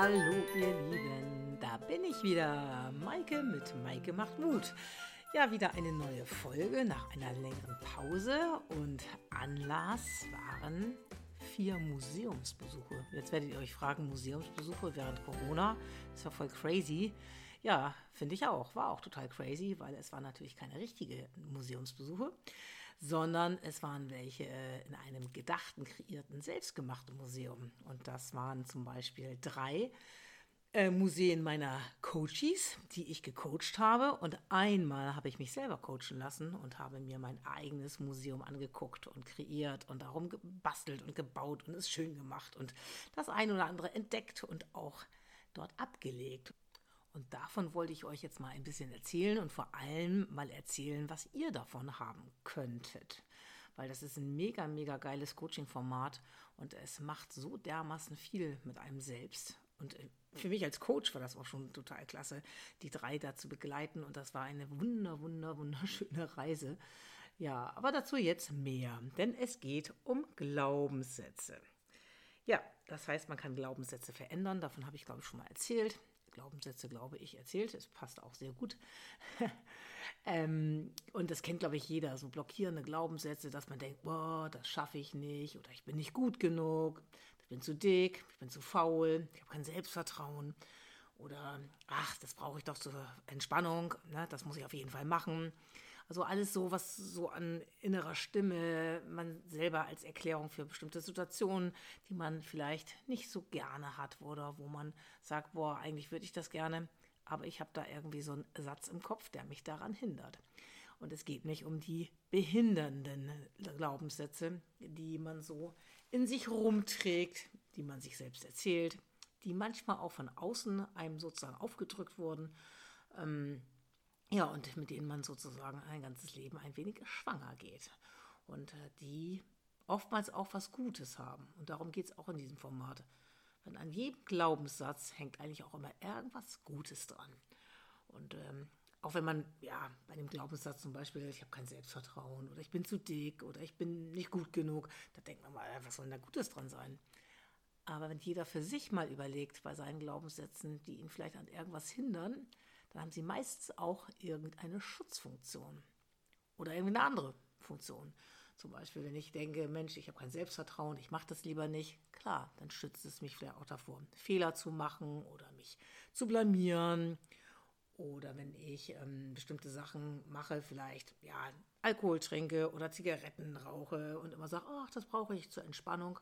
Hallo ihr Lieben, da bin ich wieder. Maike mit Maike macht Mut. Ja, wieder eine neue Folge nach einer längeren Pause und Anlass waren vier Museumsbesuche. Jetzt werdet ihr euch fragen, Museumsbesuche während Corona, das war voll crazy. Ja, finde ich auch, war auch total crazy, weil es waren natürlich keine richtige Museumsbesuche, sondern es waren welche in einem gedachten, kreierten, selbstgemachten Museum. Und das waren zum Beispiel drei äh, Museen meiner Coaches, die ich gecoacht habe. Und einmal habe ich mich selber coachen lassen und habe mir mein eigenes Museum angeguckt und kreiert und darum gebastelt und gebaut und es schön gemacht und das ein oder andere entdeckt und auch dort abgelegt. Und davon wollte ich euch jetzt mal ein bisschen erzählen und vor allem mal erzählen, was ihr davon haben könntet. Weil das ist ein mega, mega geiles Coaching-Format und es macht so dermaßen viel mit einem selbst. Und äh, für mich als Coach war das auch schon total klasse, die drei da zu begleiten. Und das war eine wunder, wunder, wunderschöne Reise. Ja, aber dazu jetzt mehr, denn es geht um Glaubenssätze. Ja, das heißt, man kann Glaubenssätze verändern. Davon habe ich, glaube ich, schon mal erzählt. Glaubenssätze, glaube ich, erzählt. Es passt auch sehr gut. ähm, und das kennt, glaube ich, jeder. So blockierende Glaubenssätze, dass man denkt, boah, das schaffe ich nicht oder ich bin nicht gut genug ich bin zu dick, ich bin zu faul, ich habe kein Selbstvertrauen oder ach, das brauche ich doch zur Entspannung, ne, das muss ich auf jeden Fall machen. Also alles so, was so an innerer Stimme man selber als Erklärung für bestimmte Situationen, die man vielleicht nicht so gerne hat oder wo man sagt, boah, eigentlich würde ich das gerne, aber ich habe da irgendwie so einen Satz im Kopf, der mich daran hindert. Und es geht nicht um die behindernden Glaubenssätze, die man so in sich rumträgt, die man sich selbst erzählt, die manchmal auch von außen einem sozusagen aufgedrückt wurden. Ähm, ja, und mit denen man sozusagen ein ganzes Leben ein wenig schwanger geht. Und äh, die oftmals auch was Gutes haben. Und darum geht es auch in diesem Format. Denn an jedem Glaubenssatz hängt eigentlich auch immer irgendwas Gutes dran. Und ähm, auch wenn man, ja, bei dem Glaubenssatz zum Beispiel, ich habe kein Selbstvertrauen oder ich bin zu dick oder ich bin nicht gut genug, da denkt man mal, was soll denn da Gutes dran sein? Aber wenn jeder für sich mal überlegt bei seinen Glaubenssätzen, die ihn vielleicht an irgendwas hindern, dann haben sie meistens auch irgendeine Schutzfunktion oder irgendeine andere Funktion. Zum Beispiel, wenn ich denke, Mensch, ich habe kein Selbstvertrauen, ich mache das lieber nicht, klar, dann schützt es mich vielleicht auch davor, Fehler zu machen oder mich zu blamieren oder wenn ich ähm, bestimmte Sachen mache, vielleicht ja, Alkohol trinke oder Zigaretten rauche und immer sage, ach, das brauche ich zur Entspannung,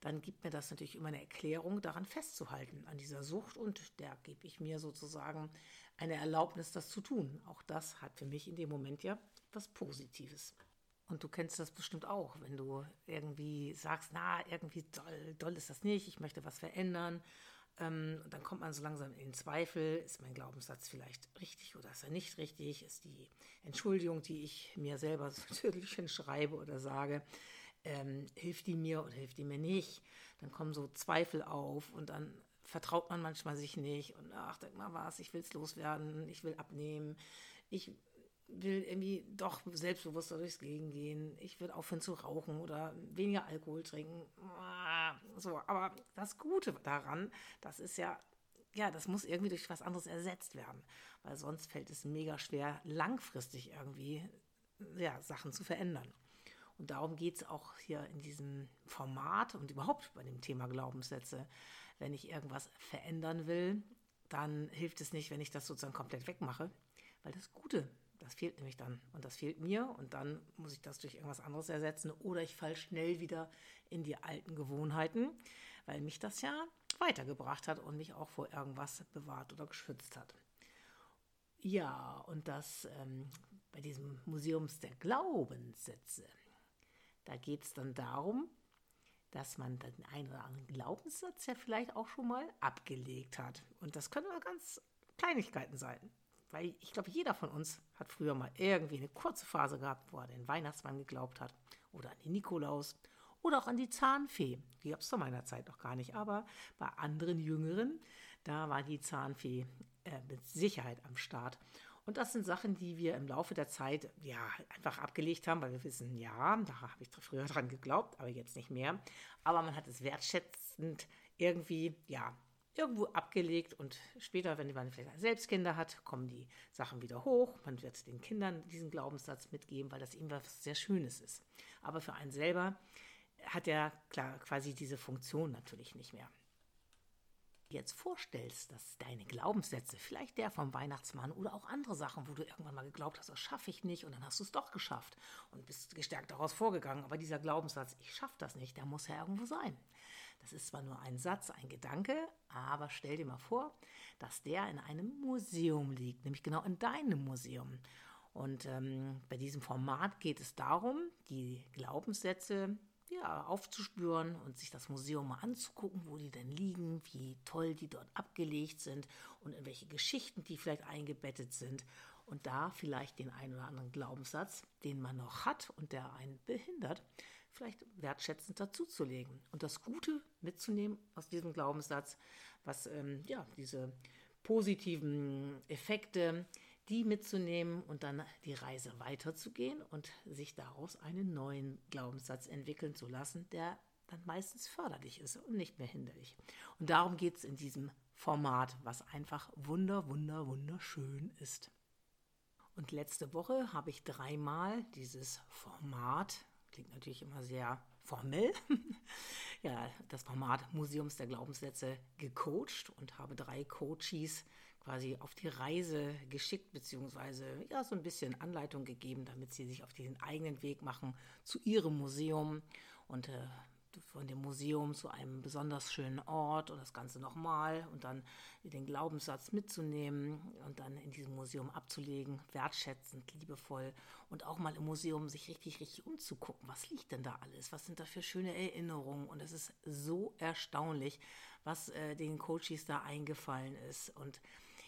dann gibt mir das natürlich immer eine Erklärung, daran festzuhalten, an dieser Sucht. Und da gebe ich mir sozusagen eine Erlaubnis, das zu tun. Auch das hat für mich in dem Moment ja was Positives. Und du kennst das bestimmt auch, wenn du irgendwie sagst, na, irgendwie doll, doll ist das nicht, ich möchte was verändern ähm, und dann kommt man so langsam in Zweifel, ist mein Glaubenssatz vielleicht richtig oder ist er nicht richtig? Ist die Entschuldigung, die ich mir selber so natürlich schreibe oder sage, ähm, hilft die mir oder hilft die mir nicht? Dann kommen so Zweifel auf und dann vertraut man manchmal sich nicht und ach, denk mal was, ich will es loswerden, ich will abnehmen, ich will irgendwie doch selbstbewusster durchs Leben gehen. Ich will aufhören zu rauchen oder weniger Alkohol trinken. Ah, so, aber das Gute daran, das ist ja, ja, das muss irgendwie durch was anderes ersetzt werden, weil sonst fällt es mega schwer, langfristig irgendwie ja, Sachen zu verändern. Und darum geht es auch hier in diesem Format und überhaupt bei dem Thema Glaubenssätze. Wenn ich irgendwas verändern will, dann hilft es nicht, wenn ich das sozusagen komplett wegmache, weil das Gute das fehlt nämlich dann und das fehlt mir und dann muss ich das durch irgendwas anderes ersetzen oder ich falle schnell wieder in die alten Gewohnheiten, weil mich das ja weitergebracht hat und mich auch vor irgendwas bewahrt oder geschützt hat. Ja, und das ähm, bei diesem Museums der Glaubenssätze, da geht es dann darum, dass man den einen oder anderen Glaubenssatz ja vielleicht auch schon mal abgelegt hat. Und das können ganz Kleinigkeiten sein. Weil ich glaube, jeder von uns hat früher mal irgendwie eine kurze Phase gehabt, wo er den Weihnachtsmann geglaubt hat oder an den Nikolaus oder auch an die Zahnfee. Die gab es zu meiner Zeit noch gar nicht, aber bei anderen Jüngeren, da war die Zahnfee äh, mit Sicherheit am Start. Und das sind Sachen, die wir im Laufe der Zeit ja einfach abgelegt haben, weil wir wissen, ja, da habe ich früher dran geglaubt, aber jetzt nicht mehr. Aber man hat es wertschätzend irgendwie ja irgendwo abgelegt und später, wenn man vielleicht selbst Kinder hat, kommen die Sachen wieder hoch. Man wird den Kindern diesen Glaubenssatz mitgeben, weil das eben was sehr Schönes ist. Aber für einen selber hat er klar quasi diese Funktion natürlich nicht mehr jetzt vorstellst, dass deine Glaubenssätze, vielleicht der vom Weihnachtsmann oder auch andere Sachen, wo du irgendwann mal geglaubt hast, das schaffe ich nicht und dann hast du es doch geschafft und bist gestärkt daraus vorgegangen. Aber dieser Glaubenssatz, ich schaffe das nicht, der muss ja irgendwo sein. Das ist zwar nur ein Satz, ein Gedanke, aber stell dir mal vor, dass der in einem Museum liegt, nämlich genau in deinem Museum. Und ähm, bei diesem Format geht es darum, die Glaubenssätze ja, aufzuspüren und sich das Museum mal anzugucken, wo die denn liegen, wie toll die dort abgelegt sind und in welche Geschichten die vielleicht eingebettet sind. Und da vielleicht den einen oder anderen Glaubenssatz, den man noch hat und der einen behindert, vielleicht wertschätzend dazuzulegen und das Gute mitzunehmen aus diesem Glaubenssatz, was ähm, ja diese positiven Effekte die mitzunehmen und dann die Reise weiterzugehen und sich daraus einen neuen Glaubenssatz entwickeln zu lassen, der dann meistens förderlich ist und nicht mehr hinderlich. Und darum geht es in diesem Format, was einfach wunder, wunder, wunderschön ist. Und letzte Woche habe ich dreimal dieses Format, klingt natürlich immer sehr formell, ja, das Format Museums der Glaubenssätze gecoacht und habe drei Coaches quasi auf die Reise geschickt, beziehungsweise ja, so ein bisschen Anleitung gegeben, damit sie sich auf den eigenen Weg machen zu ihrem Museum und äh, von dem Museum zu einem besonders schönen Ort und das Ganze nochmal und dann den Glaubenssatz mitzunehmen und dann in diesem Museum abzulegen, wertschätzend, liebevoll und auch mal im Museum sich richtig, richtig umzugucken. Was liegt denn da alles? Was sind da für schöne Erinnerungen? Und es ist so erstaunlich, was äh, den Coaches da eingefallen ist und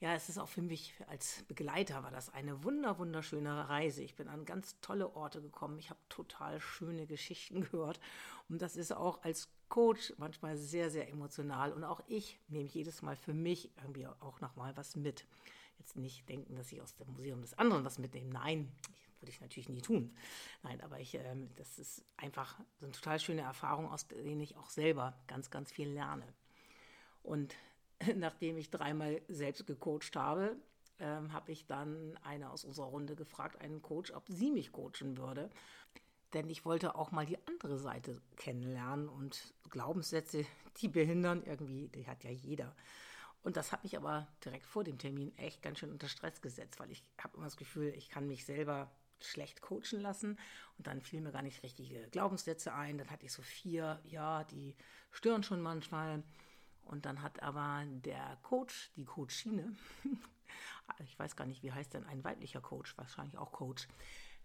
ja, es ist auch für mich als Begleiter war das eine wunder wunderschöne Reise. Ich bin an ganz tolle Orte gekommen. Ich habe total schöne Geschichten gehört und das ist auch als Coach manchmal sehr sehr emotional und auch ich nehme jedes Mal für mich irgendwie auch noch mal was mit. Jetzt nicht denken, dass ich aus dem Museum des anderen was mitnehme. Nein, würde ich natürlich nie tun. Nein, aber ich, äh, das ist einfach so eine total schöne Erfahrung, aus denen ich auch selber ganz, ganz viel lerne. Und nachdem ich dreimal selbst gecoacht habe, ähm, habe ich dann eine aus unserer Runde gefragt, einen Coach, ob sie mich coachen würde. Denn ich wollte auch mal die andere Seite kennenlernen und Glaubenssätze, die behindern irgendwie, die hat ja jeder. Und das hat mich aber direkt vor dem Termin echt ganz schön unter Stress gesetzt, weil ich habe immer das Gefühl, ich kann mich selber schlecht coachen lassen und dann fielen mir gar nicht richtige Glaubenssätze ein. Dann hatte ich so vier, ja, die stören schon manchmal. Und dann hat aber der Coach, die Coachine, ich weiß gar nicht, wie heißt denn ein weiblicher Coach, wahrscheinlich auch Coach,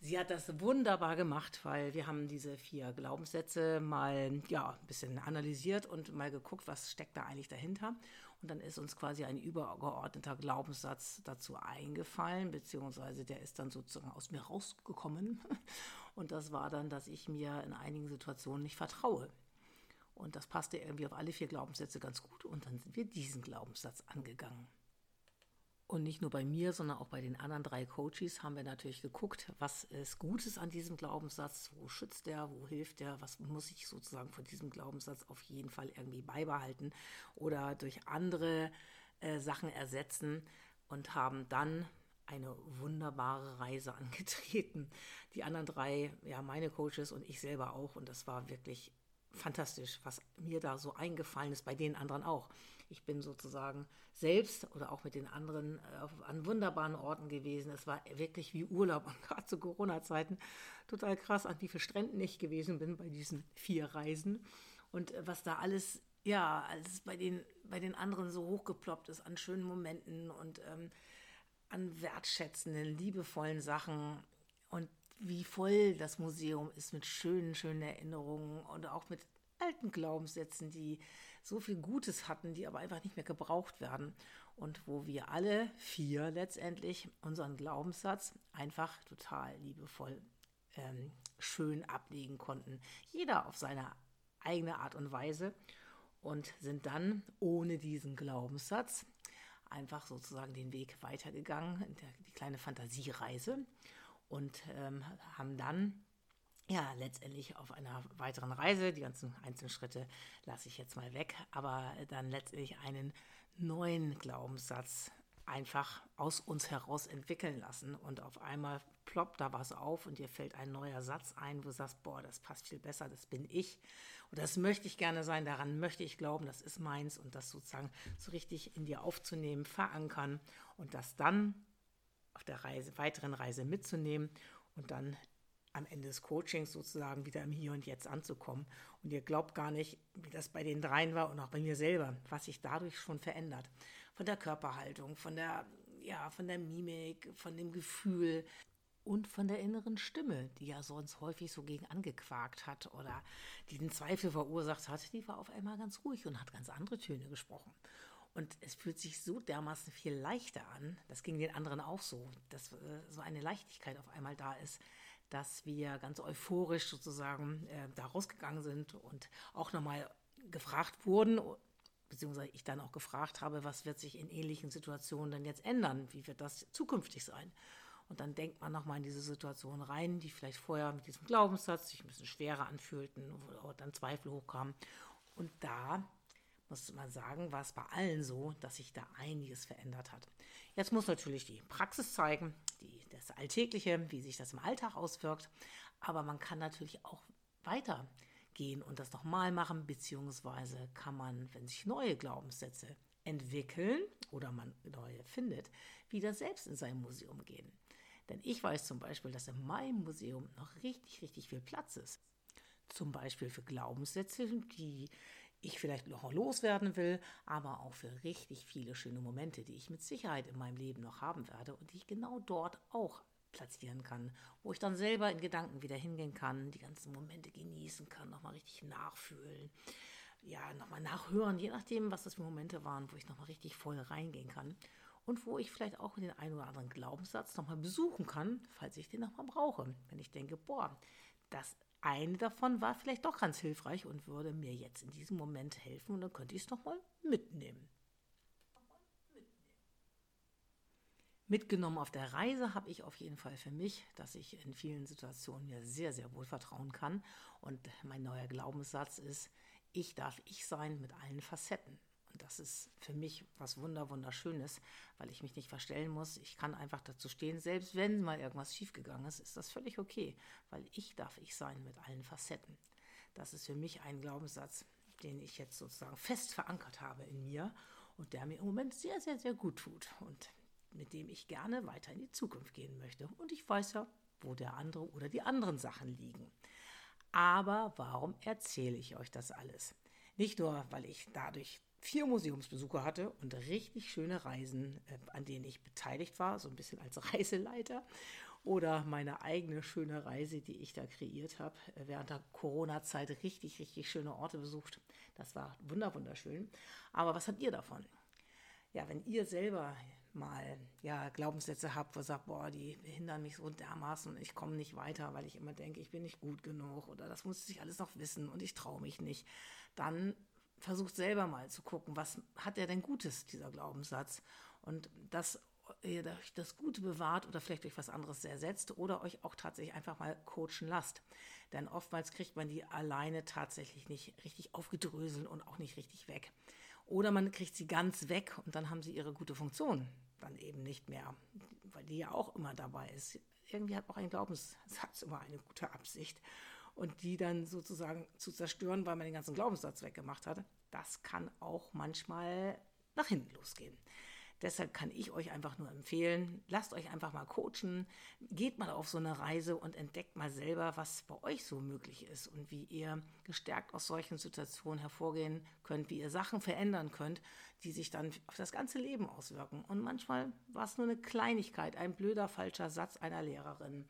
Sie hat das wunderbar gemacht, weil wir haben diese vier Glaubenssätze mal ja, ein bisschen analysiert und mal geguckt, was steckt da eigentlich dahinter. Und dann ist uns quasi ein übergeordneter Glaubenssatz dazu eingefallen, beziehungsweise der ist dann sozusagen aus mir rausgekommen. Und das war dann, dass ich mir in einigen Situationen nicht vertraue. Und das passte irgendwie auf alle vier Glaubenssätze ganz gut. Und dann sind wir diesen Glaubenssatz angegangen. Und nicht nur bei mir, sondern auch bei den anderen drei Coaches haben wir natürlich geguckt, was ist Gutes an diesem Glaubenssatz, wo schützt der, wo hilft der, was muss ich sozusagen von diesem Glaubenssatz auf jeden Fall irgendwie beibehalten oder durch andere äh, Sachen ersetzen und haben dann eine wunderbare Reise angetreten. Die anderen drei, ja, meine Coaches und ich selber auch. Und das war wirklich fantastisch, was mir da so eingefallen ist, bei den anderen auch. Ich bin sozusagen selbst oder auch mit den anderen äh, an wunderbaren Orten gewesen. Es war wirklich wie Urlaub und gerade zu Corona-Zeiten total krass, an wie vielen Stränden ich gewesen bin bei diesen vier Reisen und äh, was da alles, ja, alles bei den, bei den anderen so hochgeploppt ist an schönen Momenten und ähm, an wertschätzenden, liebevollen Sachen und wie voll das Museum ist mit schönen, schönen Erinnerungen und auch mit alten Glaubenssätzen, die so viel Gutes hatten, die aber einfach nicht mehr gebraucht werden. Und wo wir alle vier letztendlich unseren Glaubenssatz einfach total liebevoll ähm, schön ablegen konnten. Jeder auf seine eigene Art und Weise und sind dann ohne diesen Glaubenssatz einfach sozusagen den Weg weitergegangen, die kleine Fantasiereise und ähm, haben dann ja, letztendlich auf einer weiteren Reise, die ganzen einzelnen Schritte lasse ich jetzt mal weg, aber dann letztendlich einen neuen Glaubenssatz einfach aus uns heraus entwickeln lassen und auf einmal ploppt da was auf und dir fällt ein neuer Satz ein, wo du sagst, boah, das passt viel besser, das bin ich. Und das möchte ich gerne sein, daran möchte ich glauben, das ist meins und das sozusagen so richtig in dir aufzunehmen, verankern und das dann auf der Reise, weiteren Reise mitzunehmen und dann am Ende des Coachings sozusagen wieder im Hier und Jetzt anzukommen. Und ihr glaubt gar nicht, wie das bei den dreien war und auch bei mir selber, was sich dadurch schon verändert. Von der Körperhaltung, von der, ja, von der Mimik, von dem Gefühl und von der inneren Stimme, die ja sonst häufig so gegen angequakt hat oder die den Zweifel verursacht hat, die war auf einmal ganz ruhig und hat ganz andere Töne gesprochen. Und es fühlt sich so dermaßen viel leichter an, das ging den anderen auch so, dass äh, so eine Leichtigkeit auf einmal da ist, dass wir ganz euphorisch sozusagen äh, da rausgegangen sind und auch nochmal gefragt wurden, beziehungsweise ich dann auch gefragt habe, was wird sich in ähnlichen Situationen dann jetzt ändern? Wie wird das zukünftig sein? Und dann denkt man nochmal in diese Situation rein, die vielleicht vorher mit diesem Glaubenssatz sich ein bisschen schwerer anfühlten, wo dann Zweifel hochkamen. Und da muss man sagen, war es bei allen so, dass sich da einiges verändert hat. Jetzt muss natürlich die Praxis zeigen, die, das Alltägliche, wie sich das im Alltag auswirkt. Aber man kann natürlich auch weitergehen und das nochmal machen, beziehungsweise kann man, wenn sich neue Glaubenssätze entwickeln oder man neue findet, wieder selbst in sein Museum gehen. Denn ich weiß zum Beispiel, dass in meinem Museum noch richtig, richtig viel Platz ist. Zum Beispiel für Glaubenssätze, die ich vielleicht noch loswerden will, aber auch für richtig viele schöne Momente, die ich mit Sicherheit in meinem Leben noch haben werde und die ich genau dort auch platzieren kann, wo ich dann selber in Gedanken wieder hingehen kann, die ganzen Momente genießen kann, nochmal richtig nachfühlen, ja, nochmal nachhören, je nachdem, was das für Momente waren, wo ich nochmal richtig voll reingehen kann und wo ich vielleicht auch den einen oder anderen Glaubenssatz nochmal besuchen kann, falls ich den nochmal brauche. Wenn ich denke, boah, das eine davon war vielleicht doch ganz hilfreich und würde mir jetzt in diesem Moment helfen und dann könnte ich es nochmal mitnehmen. Mitgenommen auf der Reise habe ich auf jeden Fall für mich, dass ich in vielen Situationen mir sehr, sehr wohl vertrauen kann. Und mein neuer Glaubenssatz ist, ich darf ich sein mit allen Facetten. Und das ist für mich was wunder wunderschönes, weil ich mich nicht verstellen muss. Ich kann einfach dazu stehen, selbst wenn mal irgendwas schiefgegangen ist, ist das völlig okay, weil ich darf ich sein mit allen Facetten. Das ist für mich ein Glaubenssatz, den ich jetzt sozusagen fest verankert habe in mir und der mir im Moment sehr, sehr, sehr gut tut und mit dem ich gerne weiter in die Zukunft gehen möchte. Und ich weiß ja, wo der andere oder die anderen Sachen liegen. Aber warum erzähle ich euch das alles? Nicht nur, weil ich dadurch vier Museumsbesuche hatte und richtig schöne Reisen, äh, an denen ich beteiligt war, so ein bisschen als Reiseleiter. Oder meine eigene schöne Reise, die ich da kreiert habe, äh, während der Corona-Zeit richtig, richtig schöne Orte besucht. Das war wunderschön. Aber was habt ihr davon? Ja, wenn ihr selber mal ja, Glaubenssätze habt, wo ihr sagt, boah, die hindern mich so dermaßen und ich komme nicht weiter, weil ich immer denke, ich bin nicht gut genug oder das muss ich alles noch wissen und ich traue mich nicht, dann versucht selber mal zu gucken, was hat er denn Gutes, dieser Glaubenssatz. Und dass ihr euch das Gute bewahrt oder vielleicht durch was anderes ersetzt oder euch auch tatsächlich einfach mal coachen lasst. Denn oftmals kriegt man die alleine tatsächlich nicht richtig aufgedröselt und auch nicht richtig weg. Oder man kriegt sie ganz weg und dann haben sie ihre gute Funktion dann eben nicht mehr, weil die ja auch immer dabei ist. Irgendwie hat auch ein Glaubenssatz immer eine gute Absicht und die dann sozusagen zu zerstören, weil man den ganzen Glaubenssatz weggemacht hat, das kann auch manchmal nach hinten losgehen. Deshalb kann ich euch einfach nur empfehlen, lasst euch einfach mal coachen, geht mal auf so eine Reise und entdeckt mal selber, was bei euch so möglich ist und wie ihr gestärkt aus solchen Situationen hervorgehen könnt, wie ihr Sachen verändern könnt, die sich dann auf das ganze Leben auswirken. Und manchmal war es nur eine Kleinigkeit, ein blöder falscher Satz einer Lehrerin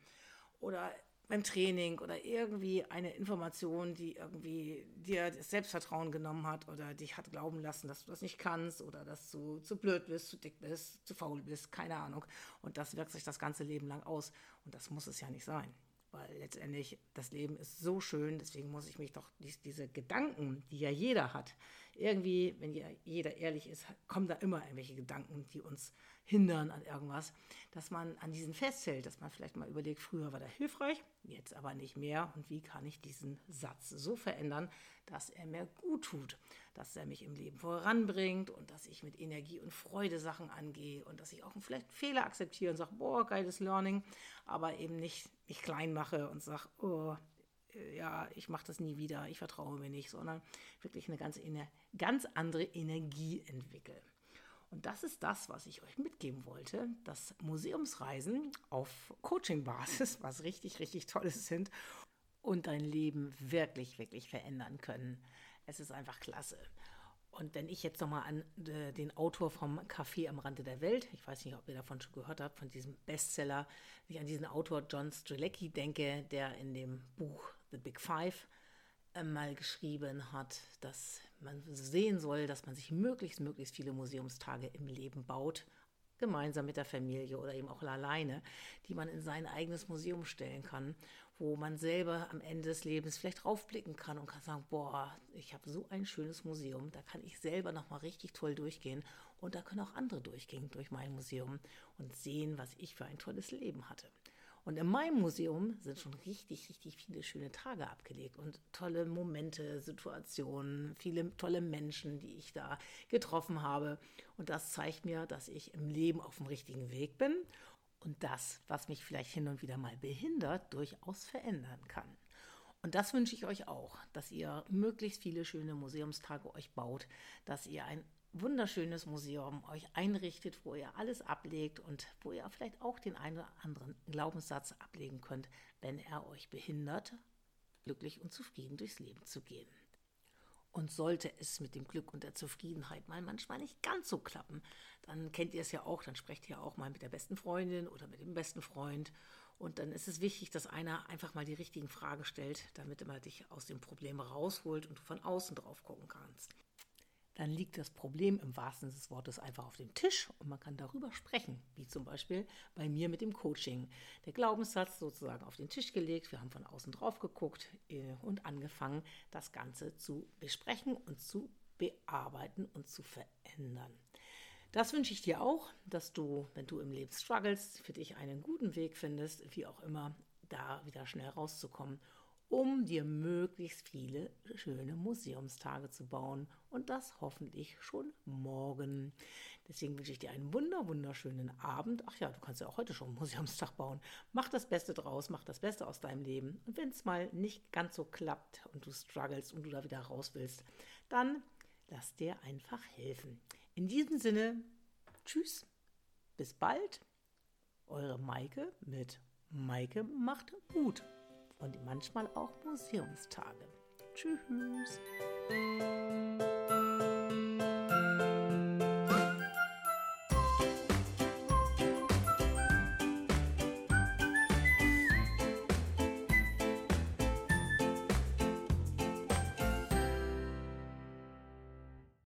oder beim Training oder irgendwie eine Information, die irgendwie dir das Selbstvertrauen genommen hat oder dich hat glauben lassen, dass du das nicht kannst oder dass du zu blöd bist, zu dick bist, zu faul bist, keine Ahnung. Und das wirkt sich das ganze Leben lang aus. Und das muss es ja nicht sein. Weil letztendlich das Leben ist so schön, deswegen muss ich mich doch diese Gedanken, die ja jeder hat, irgendwie, wenn jeder ehrlich ist, kommen da immer irgendwelche Gedanken, die uns hindern an irgendwas, dass man an diesen festhält, dass man vielleicht mal überlegt, früher war der hilfreich, jetzt aber nicht mehr und wie kann ich diesen Satz so verändern, dass er mir gut tut, dass er mich im Leben voranbringt und dass ich mit Energie und Freude Sachen angehe und dass ich auch vielleicht Fehler akzeptiere und sage, boah, geiles Learning, aber eben nicht, nicht klein mache und sage, oh, ja, ich mache das nie wieder, ich vertraue mir nicht, sondern wirklich eine ganz, ganz andere Energie entwickle. Und das ist das, was ich euch mitgeben wollte, dass Museumsreisen auf Coaching-Basis, was richtig, richtig Tolles sind und dein Leben wirklich, wirklich verändern können. Es ist einfach klasse. Und wenn ich jetzt nochmal an äh, den Autor vom Café am Rande der Welt, ich weiß nicht, ob ihr davon schon gehört habt, von diesem Bestseller, wenn ich an diesen Autor John Strzelecki denke, der in dem Buch The Big Five äh, mal geschrieben hat, dass man sehen soll, dass man sich möglichst, möglichst viele Museumstage im Leben baut, gemeinsam mit der Familie oder eben auch alleine, die man in sein eigenes Museum stellen kann, wo man selber am Ende des Lebens vielleicht draufblicken kann und kann sagen, boah, ich habe so ein schönes Museum, da kann ich selber nochmal richtig toll durchgehen und da können auch andere durchgehen durch mein Museum und sehen, was ich für ein tolles Leben hatte. Und in meinem Museum sind schon richtig, richtig viele schöne Tage abgelegt und tolle Momente, Situationen, viele tolle Menschen, die ich da getroffen habe. Und das zeigt mir, dass ich im Leben auf dem richtigen Weg bin und das, was mich vielleicht hin und wieder mal behindert, durchaus verändern kann. Und das wünsche ich euch auch, dass ihr möglichst viele schöne Museumstage euch baut, dass ihr ein wunderschönes Museum euch einrichtet, wo ihr alles ablegt und wo ihr vielleicht auch den einen oder anderen Glaubenssatz ablegen könnt, wenn er euch behindert, glücklich und zufrieden durchs Leben zu gehen. Und sollte es mit dem Glück und der Zufriedenheit mal manchmal nicht ganz so klappen, dann kennt ihr es ja auch, dann sprecht ihr auch mal mit der besten Freundin oder mit dem besten Freund. Und dann ist es wichtig, dass einer einfach mal die richtigen Fragen stellt, damit er dich aus dem Problem rausholt und du von außen drauf gucken kannst dann liegt das Problem im wahrsten Sinne des Wortes einfach auf dem Tisch und man kann darüber sprechen, wie zum Beispiel bei mir mit dem Coaching. Der Glaubenssatz sozusagen auf den Tisch gelegt, wir haben von außen drauf geguckt äh, und angefangen, das Ganze zu besprechen und zu bearbeiten und zu verändern. Das wünsche ich dir auch, dass du, wenn du im Leben struggles, für dich einen guten Weg findest, wie auch immer, da wieder schnell rauszukommen um dir möglichst viele schöne Museumstage zu bauen und das hoffentlich schon morgen. Deswegen wünsche ich dir einen wunder wunderschönen Abend. Ach ja, du kannst ja auch heute schon einen Museumstag bauen. Mach das Beste draus, mach das Beste aus deinem Leben. Und wenn es mal nicht ganz so klappt und du struggles und du da wieder raus willst, dann lass dir einfach helfen. In diesem Sinne, tschüss, bis bald. Eure Maike mit Maike macht Mut und manchmal auch Museumstage. Tschüss!